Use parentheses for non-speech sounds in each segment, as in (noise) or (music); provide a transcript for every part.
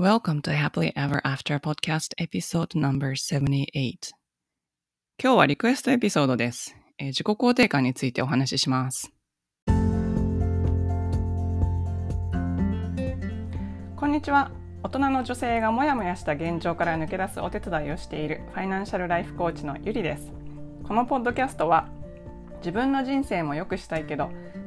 Welcome to Happily Ever After Podcast Episode No.78 今日はリクエストエピソードです、えー、自己肯定感についてお話しします。こんにちは。大人の女性がモヤモヤした現状から抜け出すお手伝いをしているファイナンシャルライフコーチのゆりです。このポッドキャストは自分の人生も良くしたいけど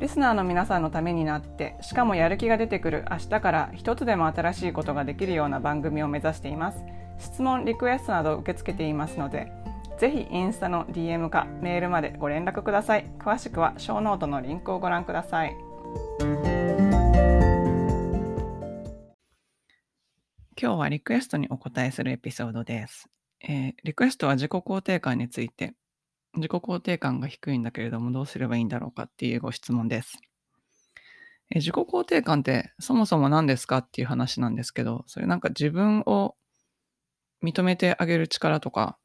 リスナーの皆さんのためになってしかもやる気が出てくる明日から一つでも新しいことができるような番組を目指しています。質問リクエストなど受け付けていますのでぜひインスタの DM かメールまでご連絡ください。詳しくはショーノートのリンクをご覧ください。今日はリクエストにお答えするエピソードです、えー、リクエストは自己肯定感について。自己肯定感が低いんだけれどもどうすればいいんだろうかっていうご質問です。え自己肯定感ってそもそも何ですかっていう話なんですけど、それなんか自分を認めてあげる力とか、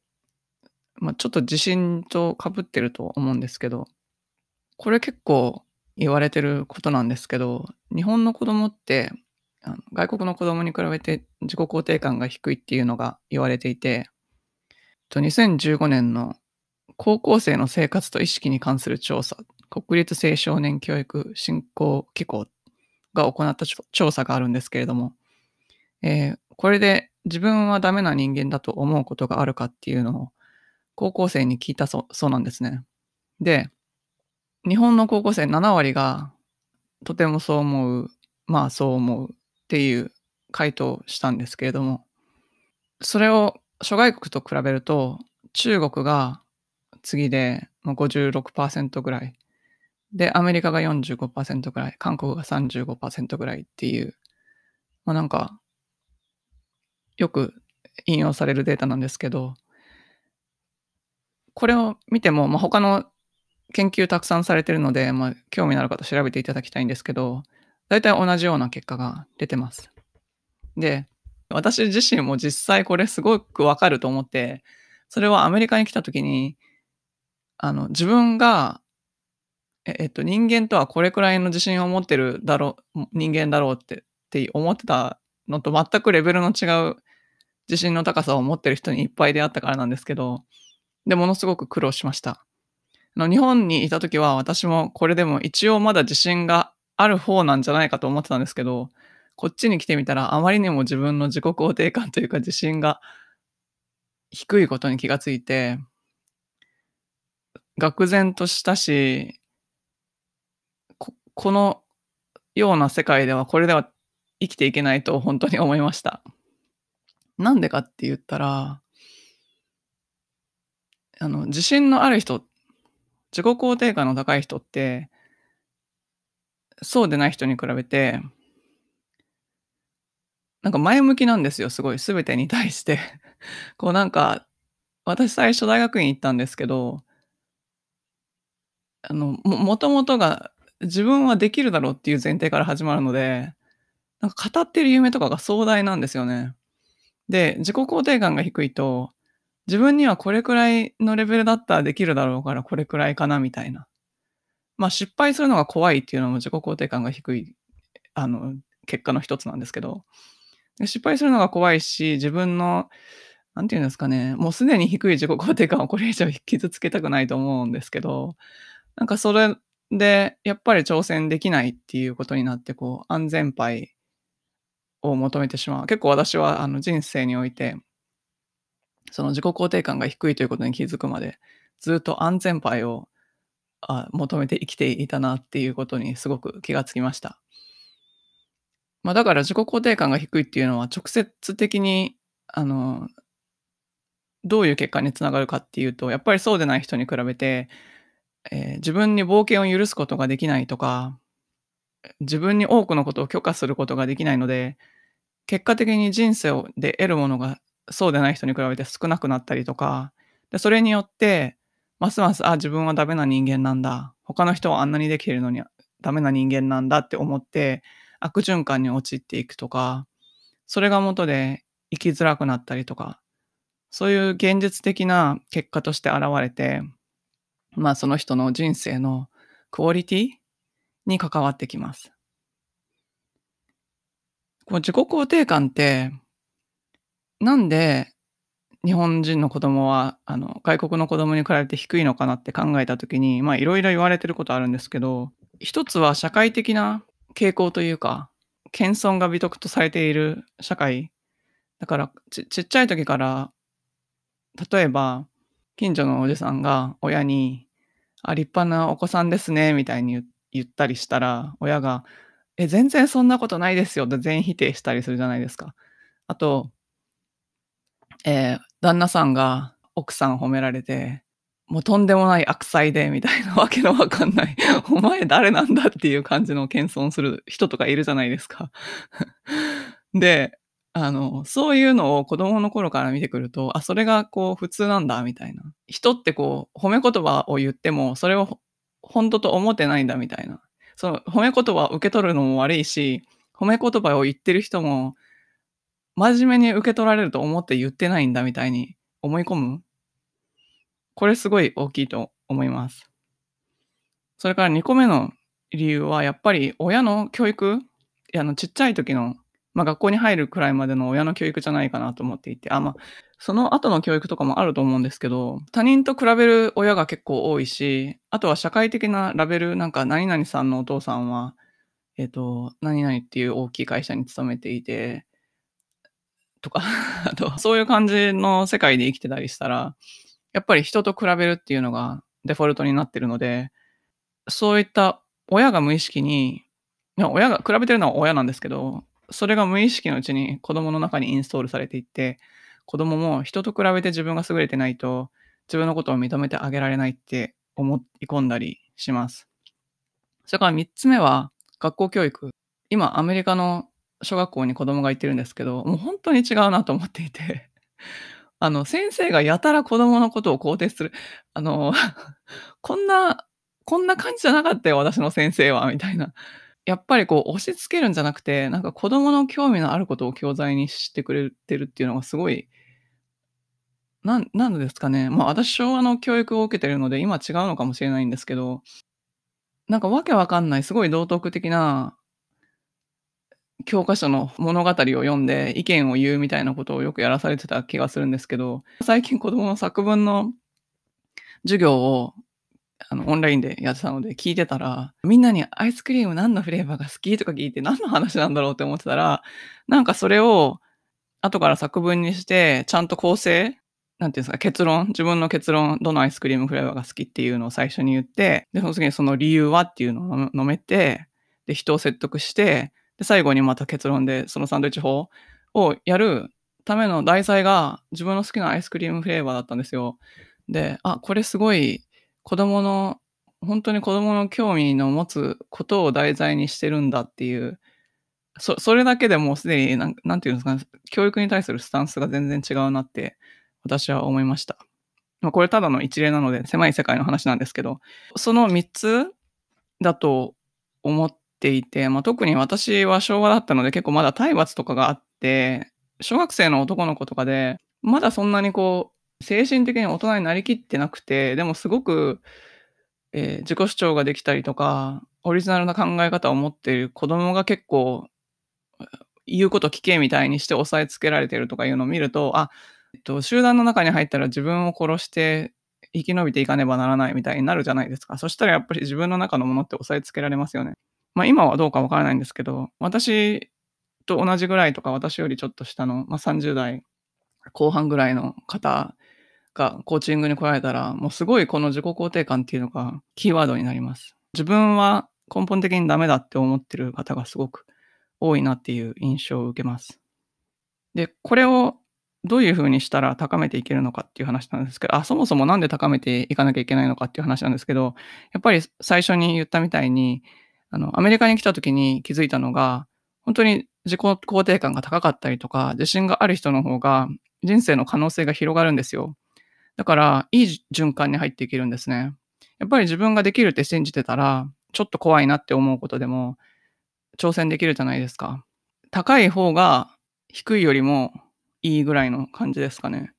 まあ、ちょっと自信とかぶってると思うんですけど、これ結構言われてることなんですけど、日本の子供ってあの外国の子供に比べて自己肯定感が低いっていうのが言われていて、2015年の高校生の生活と意識に関する調査、国立青少年教育振興機構が行った調査があるんですけれども、えー、これで自分はダメな人間だと思うことがあるかっていうのを高校生に聞いたそそうなんですね。で、日本の高校生7割がとてもそう思う、まあそう思うっていう回答をしたんですけれども、それを諸外国と比べると中国が次で56%ぐらい。で、アメリカが45%ぐらい、韓国が35%ぐらいっていう、まあなんか、よく引用されるデータなんですけど、これを見ても、まあ、他の研究たくさんされてるので、まあ、興味のある方調べていただきたいんですけど、大体同じような結果が出てます。で、私自身も実際これすごくわかると思って、それはアメリカに来た時に、あの、自分が、ええっと、人間とはこれくらいの自信を持ってるだろう、人間だろうってって思ってたのと全くレベルの違う自信の高さを持ってる人にいっぱい出会ったからなんですけど、で、ものすごく苦労しました。あの日本にいた時は私もこれでも一応まだ自信がある方なんじゃないかと思ってたんですけど、こっちに来てみたらあまりにも自分の自己肯定感というか自信が低いことに気がついて、愕然としたし、ここのような世界ではこれでは生きていけないと本当に思いました。なんでかって言ったら、あの、自信のある人、自己肯定感の高い人って、そうでない人に比べて、なんか前向きなんですよ、すごい、すべてに対して (laughs) こうなんか、私最初大学院行ったんですけど、あの、も、もともとが自分はできるだろうっていう前提から始まるので、なんか語ってる夢とかが壮大なんですよね。で、自己肯定感が低いと、自分にはこれくらいのレベルだったらできるだろうからこれくらいかなみたいな。まあ失敗するのが怖いっていうのも自己肯定感が低い、あの、結果の一つなんですけど、失敗するのが怖いし、自分の、なんていうんですかね、もうすでに低い自己肯定感をこれ以上傷つけたくないと思うんですけど、なんかそれで、やっぱり挑戦できないっていうことになって、こう、安全牌を求めてしまう。結構私はあの人生において、その自己肯定感が低いということに気づくまで、ずっと安全牌をあ求めて生きていたなっていうことにすごく気がつきました。まあ、だから自己肯定感が低いっていうのは直接的に、あの、どういう結果につながるかっていうと、やっぱりそうでない人に比べて、えー、自分に冒険を許すことができないとか、自分に多くのことを許可することができないので、結果的に人生で得るものがそうでない人に比べて少なくなったりとか、で、それによって、ますます、あ、自分はダメな人間なんだ。他の人はあんなにできてるのにダメな人間なんだって思って、悪循環に陥っていくとか、それが元で生きづらくなったりとか、そういう現実的な結果として現れて、まあその人の人生のクオリティに関わってきます。この自己肯定感って、なんで日本人の子供は、あの、外国の子供に比べて低いのかなって考えたときに、まあいろいろ言われてることあるんですけど、一つは社会的な傾向というか、謙遜が美徳とされている社会。だからち、ちっちゃい時から、例えば、近所のおじさんが親に、あ、立派なお子さんですね、みたいに言ったりしたら、親が、え、全然そんなことないですよって全否定したりするじゃないですか。あと、えー、旦那さんが奥さん褒められて、もうとんでもない悪妻で、みたいなわけのわかんない、お前誰なんだっていう感じの謙遜する人とかいるじゃないですか。(laughs) で、あの、そういうのを子供の頃から見てくると、あ、それがこう普通なんだ、みたいな。人ってこう、褒め言葉を言っても、それを本当と思ってないんだ、みたいな。その褒め言葉を受け取るのも悪いし、褒め言葉を言ってる人も、真面目に受け取られると思って言ってないんだ、みたいに思い込む。これすごい大きいと思います。それから2個目の理由は、やっぱり親の教育、あの、ちっちゃい時のまあ、学校に入るくらいまでの親の教育じゃないかなと思っていて、あ、まあ、その後の教育とかもあると思うんですけど、他人と比べる親が結構多いし、あとは社会的なラベル、なんか何々さんのお父さんは、えっ、ー、と、何々っていう大きい会社に勤めていて、とか (laughs) あと、そういう感じの世界で生きてたりしたら、やっぱり人と比べるっていうのがデフォルトになってるので、そういった親が無意識に、親が、比べてるのは親なんですけど、それが無意識のうちに子供の中にインストールされていって、子供も人と比べて自分が優れてないと、自分のことを認めてあげられないって思い込んだりします。それから3つ目は、学校教育。今、アメリカの小学校に子供が行ってるんですけど、もう本当に違うなと思っていて、(laughs) あの、先生がやたら子供のことを肯定する。あの、(laughs) こんな、こんな感じじゃなかったよ、私の先生は、みたいな。やっぱりこう押し付けるんじゃなくて、なんか子供の興味のあることを教材にしてくれてるっていうのがすごい、なん、なんですかね。まあ私昭和の教育を受けてるので今違うのかもしれないんですけど、なんかわけわかんないすごい道徳的な教科書の物語を読んで意見を言うみたいなことをよくやらされてた気がするんですけど、最近子供の作文の授業をあの、オンラインでやってたので聞いてたら、みんなにアイスクリーム何のフレーバーが好きとか聞いて何の話なんだろうって思ってたら、なんかそれを後から作文にして、ちゃんと構成なんていうんですか、結論、自分の結論、どのアイスクリームフレーバーが好きっていうのを最初に言って、で、その次にその理由はっていうのを飲めて、で、人を説得して、で、最後にまた結論で、そのサンドイッチ法をやるための題材が自分の好きなアイスクリームフレーバーだったんですよ。で、あ、これすごい子供の、本当に子供の興味の持つことを題材にしてるんだっていう、そ、それだけでもうすでになん、なんていうんですか、教育に対するスタンスが全然違うなって私は思いました。まあ、これただの一例なので狭い世界の話なんですけど、その3つだと思っていて、まあ、特に私は昭和だったので結構まだ体罰とかがあって、小学生の男の子とかで、まだそんなにこう、精神的に大人になりきってなくて、でもすごく、えー、自己主張ができたりとか、オリジナルな考え方を持っている子供が結構、言うこと聞けみたいにして押さえつけられてるとかいうのを見ると、あ、えっと、集団の中に入ったら自分を殺して生き延びていかねばならないみたいになるじゃないですか。そしたらやっぱり自分の中のものって押さえつけられますよね。まあ今はどうかわからないんですけど、私と同じぐらいとか私よりちょっと下の、まあ、30代後半ぐらいの方がコーチングに来られたら、もうすごいこの自己肯定感っていうのがキーワードになります。自分は根本的にダメだって思ってる方がすごく多いなっていう印象を受けます。で、これをどういうふうにしたら高めていけるのかっていう話なんですけど、あ、そもそもなんで高めていかなきゃいけないのかっていう話なんですけど、やっぱり最初に言ったみたいに、あの、アメリカに来た時に気づいたのが、本当に自己肯定感が高かったりとか、自信がある人の方が人生の可能性が広がるんですよ。だから、いい循環に入っていけるんですね。やっぱり自分ができるって信じてたら、ちょっと怖いなって思うことでも、挑戦できるじゃないですか。高い方が低いよりもいいぐらいの感じですかね。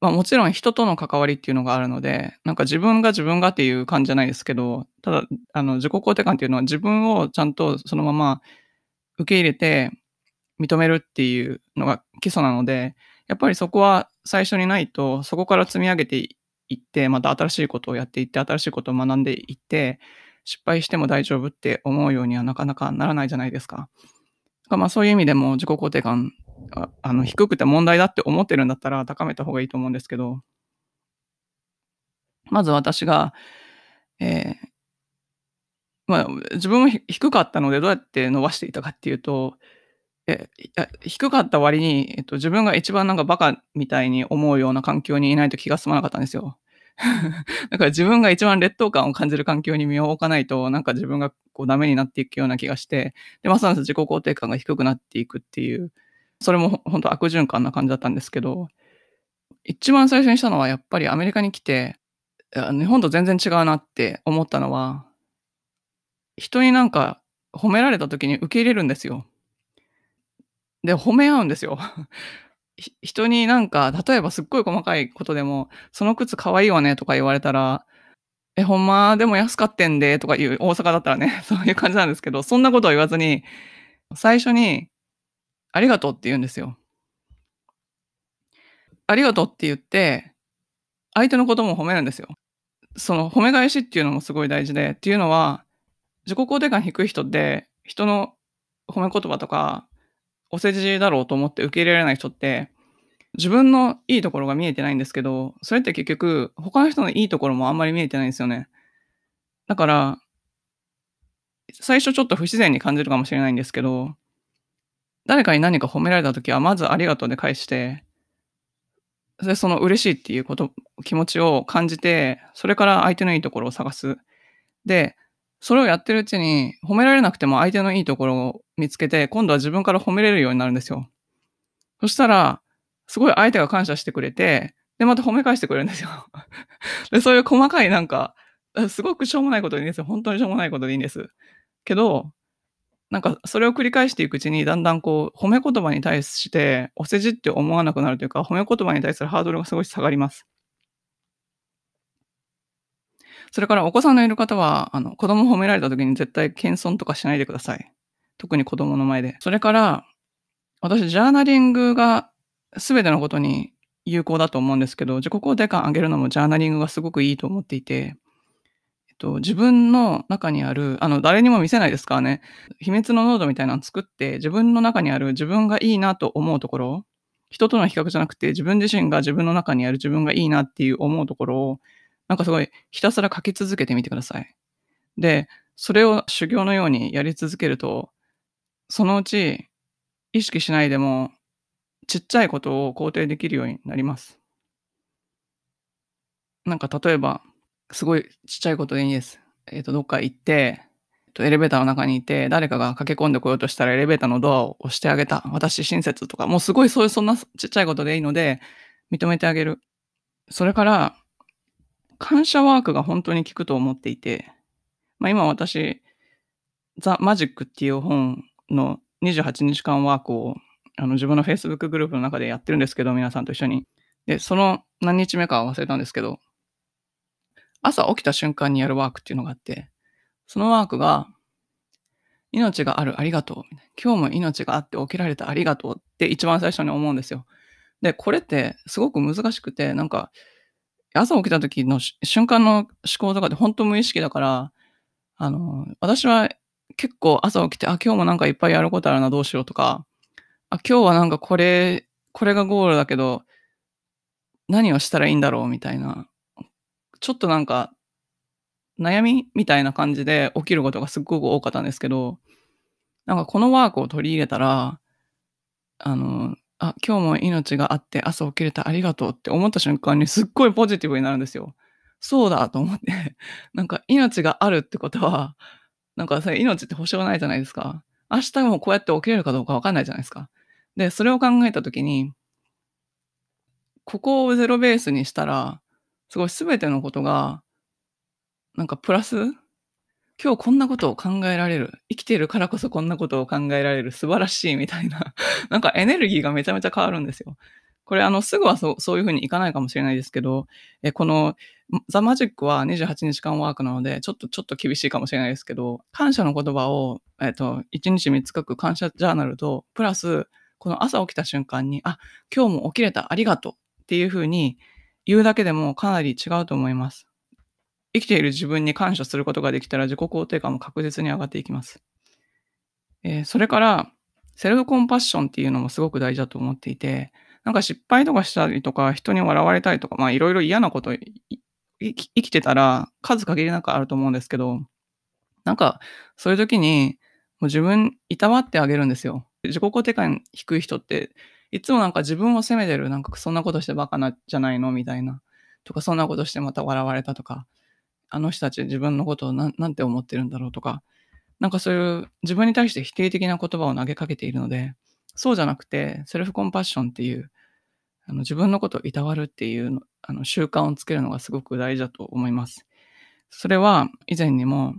まあもちろん人との関わりっていうのがあるので、なんか自分が自分がっていう感じじゃないですけど、ただ、あの、自己肯定感っていうのは自分をちゃんとそのまま受け入れて認めるっていうのが基礎なので、やっぱりそこは最初にないと、そこから積み上げていって、また新しいことをやっていって、新しいことを学んでいって、失敗しても大丈夫って思うようにはなかなかならないじゃないですか。まあそういう意味でも自己肯定感あの低くて問題だって思ってるんだったら高めた方がいいと思うんですけど、まず私が、えー、まあ、自分も低かったのでどうやって伸ばしていたかっていうと、えや低かった割に、えっと、自分が一番なんかバカみたいに思うような環境にいないと気が済まなかったんですよ。(laughs) だから自分が一番劣等感を感じる環境に身を置かないと、なんか自分がこうダメになっていくような気がして、で、ますます自己肯定感が低くなっていくっていう、それも本当悪循環な感じだったんですけど、一番最初にしたのはやっぱりアメリカに来て、日本と全然違うなって思ったのは、人になんか褒められた時に受け入れるんですよ。で、褒め合うんですよ。(laughs) 人になんか、例えばすっごい細かいことでも、その靴可愛いわねとか言われたら、え、ほんまでも安かってんでとか言う、大阪だったらね、(laughs) そういう感じなんですけど、そんなことを言わずに、最初に、ありがとうって言うんですよ。ありがとうって言って、相手のことも褒めるんですよ。その褒め返しっていうのもすごい大事で、っていうのは、自己肯定感低い人って、人の褒め言葉とか、お世辞だろうと思って受け入れられない人って、自分のいいところが見えてないんですけど、それって結局、他の人のいいところもあんまり見えてないんですよね。だから、最初ちょっと不自然に感じるかもしれないんですけど、誰かに何か褒められた時は、まずありがとうで返して、で、その嬉しいっていうこと、気持ちを感じて、それから相手のいいところを探す。で、それをやってるうちに、褒められなくても相手のいいところを見つけて、今度は自分から褒めれるようになるんですよ。そしたら、すごい相手が感謝してくれて、で、また褒め返してくれるんですよ。(laughs) で、そういう細かいなんか、すごくしょうもないことでいいんですよ。本当にしょうもないことでいいんです。けど、なんか、それを繰り返していくうちに、だんだんこう、褒め言葉に対して、お世辞って思わなくなるというか、褒め言葉に対するハードルがすごい下がります。それからお子さんのいる方は、あの、子供褒められた時に絶対謙遜とかしないでください。特に子供の前で。それから、私、ジャーナリングが全てのことに有効だと思うんですけど、自己肯定感上げるのもジャーナリングがすごくいいと思っていて、えっと、自分の中にある、あの、誰にも見せないですからね、秘密のノードみたいなの作って、自分の中にある自分がいいなと思うところ、人との比較じゃなくて、自分自身が自分の中にある自分がいいなっていう思うところを、なんかすごいひたすら書き続けてみてください。で、それを修行のようにやり続けると、そのうち意識しないでもちっちゃいことを肯定できるようになります。なんか例えば、すごいちっちゃいことでいいです。えっ、ー、と、どっか行って、エレベーターの中にいて、誰かが駆け込んでこようとしたらエレベーターのドアを押してあげた。私親切とか、もうすごいそういうそんなちっちゃいことでいいので、認めてあげる。それから、感謝ワークが本当に効くと思っていて、まあ今私、ザ・マジックっていう本の28日間ワークをあの自分の Facebook グループの中でやってるんですけど、皆さんと一緒に。で、その何日目か忘れたんですけど、朝起きた瞬間にやるワークっていうのがあって、そのワークが、命があるありがとう。今日も命があって起きられたありがとうって一番最初に思うんですよ。で、これってすごく難しくて、なんか、朝起きた時の瞬間の思考とかって本当無意識だから、あの、私は結構朝起きて、あ、今日もなんかいっぱいやることあるな、どうしようとか、あ、今日はなんかこれ、これがゴールだけど、何をしたらいいんだろうみたいな、ちょっとなんか、悩みみたいな感じで起きることがすっごく多かったんですけど、なんかこのワークを取り入れたら、あの、あ、今日も命があって朝起きれたありがとうって思った瞬間にすっごいポジティブになるんですよ。そうだと思って (laughs) なんか命があるってことは、なんかそれ命って保証ないじゃないですか。明日もこうやって起きれるかどうかわかんないじゃないですか。で、それを考えたときに、ここをゼロベースにしたら、すごい全てのことがなんかプラス今日こんなことを考えられる。生きているからこそこんなことを考えられる。素晴らしいみたいな。(laughs) なんかエネルギーがめちゃめちゃ変わるんですよ。これあの、すぐはそそういう風にいかないかもしれないですけど、えこのザ・マジックは28日間ワークなので、ちょっとちょっと厳しいかもしれないですけど、感謝の言葉を、えっ、と、1日3つ書く感謝ジャーナルと、プラス、この朝起きた瞬間に、あ、今日も起きれた、ありがとうっていう風に言うだけでもかなり違うと思います。生きている自分に感謝することができたら自己肯定感も確実に上がっていきます。えー、それから、セルフコンパッションっていうのもすごく大事だと思っていて、なんか失敗とかしたりとか、人に笑われたりとか、まあいろいろ嫌なこと生きてたら数限りなくあると思うんですけど、なんかそういう時にもう自分いたわってあげるんですよ。自己肯定感低い人っていつもなんか自分を責めてる、なんかそんなことしてバカなじゃないの？みたいな。とかそんなことしてまた笑われたとか、あの人たち自分のことをなんて思ってるんだろうとか、なんかそういう自分に対して否定的な言葉を投げかけているので、そうじゃなくて、セルフコンパッションっていう、あの自分のことをいたわるっていうあの習慣をつけるのがすごく大事だと思います。それは以前にも、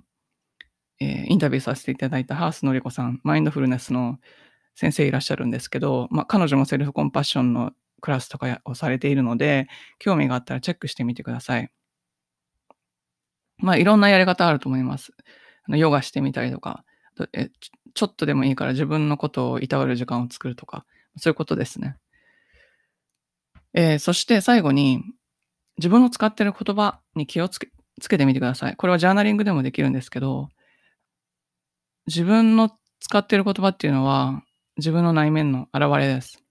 えー、インタビューさせていただいたハースのりこさん、マインドフルネスの先生いらっしゃるんですけど、まあ、彼女もセルフコンパッションのクラスとかをされているので、興味があったらチェックしてみてください。まあ、いろんなやり方あると思います。あのヨガしてみたりとか、ちょっとでもいいから自分のことをいたわる時間を作るとか、そういうことですね。えー、そして最後に、自分の使っている言葉に気をつけつけてみてください。これはジャーナリングでもできるんですけど、自分の使っている言葉っていうのは自分の内面の表れです。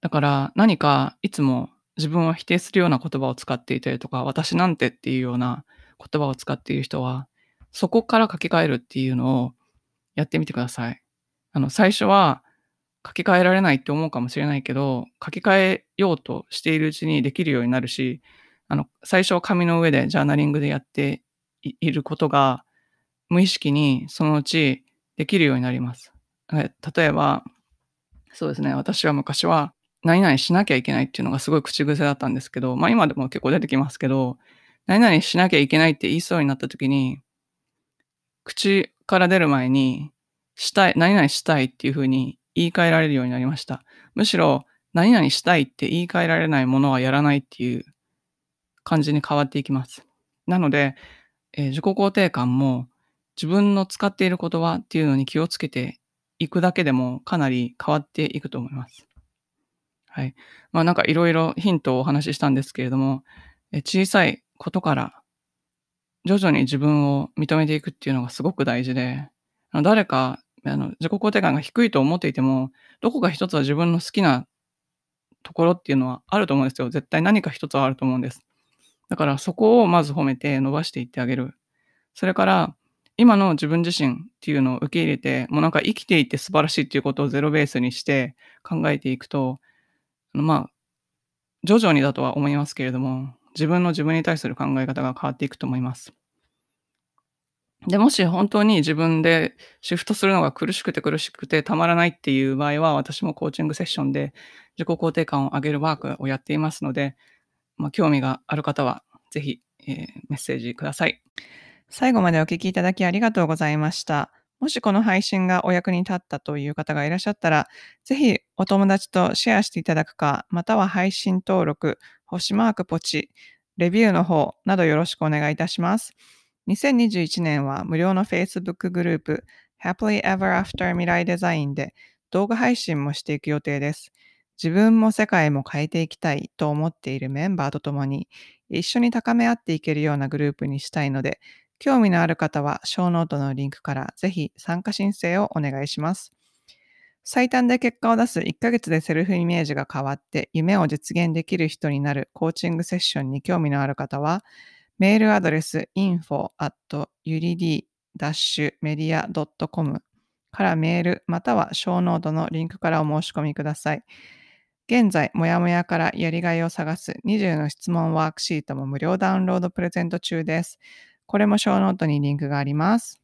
だから何かいつも自分を否定するような言葉を使っていたりとか、私なんてっていうような言葉を使っている人は、そこから書き換えるっていうのをやってみてください。あの、最初は書き換えられないって思うかもしれないけど、書き換えようとしているうちにできるようになるし、あの、最初は紙の上でジャーナリングでやっていることが、無意識にそのうちできるようになります。例えば、そうですね、私は昔は、何々しなきゃいけないっていうのがすごい口癖だったんですけど、まあ今でも結構出てきますけど、何々しなきゃいけないって言いそうになった時に、口から出る前に、したい、何々したいっていうふうに言い換えられるようになりました。むしろ、何々したいって言い換えられないものはやらないっていう感じに変わっていきます。なので、えー、自己肯定感も自分の使っている言葉っていうのに気をつけていくだけでもかなり変わっていくと思います。はい。まあなんかいろいろヒントをお話ししたんですけれども、え小さいことから徐々に自分を認めていくっていうのがすごく大事で、誰かあの自己肯定感が低いと思っていても、どこか一つは自分の好きなところっていうのはあると思うんですよ。絶対何か一つはあると思うんです。だからそこをまず褒めて伸ばしていってあげる。それから、今の自分自身っていうのを受け入れて、もうなんか生きていて素晴らしいっていうことをゼロベースにして考えていくと、まあ、徐々にだとは思いますけれども、自分の自分に対する考え方が変わっていくと思います。で、もし本当に自分でシフトするのが苦しくて苦しくてたまらないっていう場合は、私もコーチングセッションで自己肯定感を上げるワークをやっていますので、まあ、興味がある方はぜひ、えー、メッセージください。最後までお聞きいただきありがとうございました。もしこの配信がお役に立ったという方がいらっしゃったら、ぜひお友達とシェアしていただくか、または配信登録、星マークポチ、レビューの方などよろしくお願いいたします。2021年は無料の Facebook グループ Happily Ever After 未来デザインで動画配信もしていく予定です。自分も世界も変えていきたいと思っているメンバーと共に一緒に高め合っていけるようなグループにしたいので、興味のある方は、ショーノートのリンクからぜひ参加申請をお願いします。最短で結果を出す1ヶ月でセルフイメージが変わって夢を実現できる人になるコーチングセッションに興味のある方は、メールアドレス info at urid-media.com からメールまたはショーノートのリンクからお申し込みください。現在、もやもやからやりがいを探す20の質問ワークシートも無料ダウンロードプレゼント中です。これもショーノートにリンクがあります。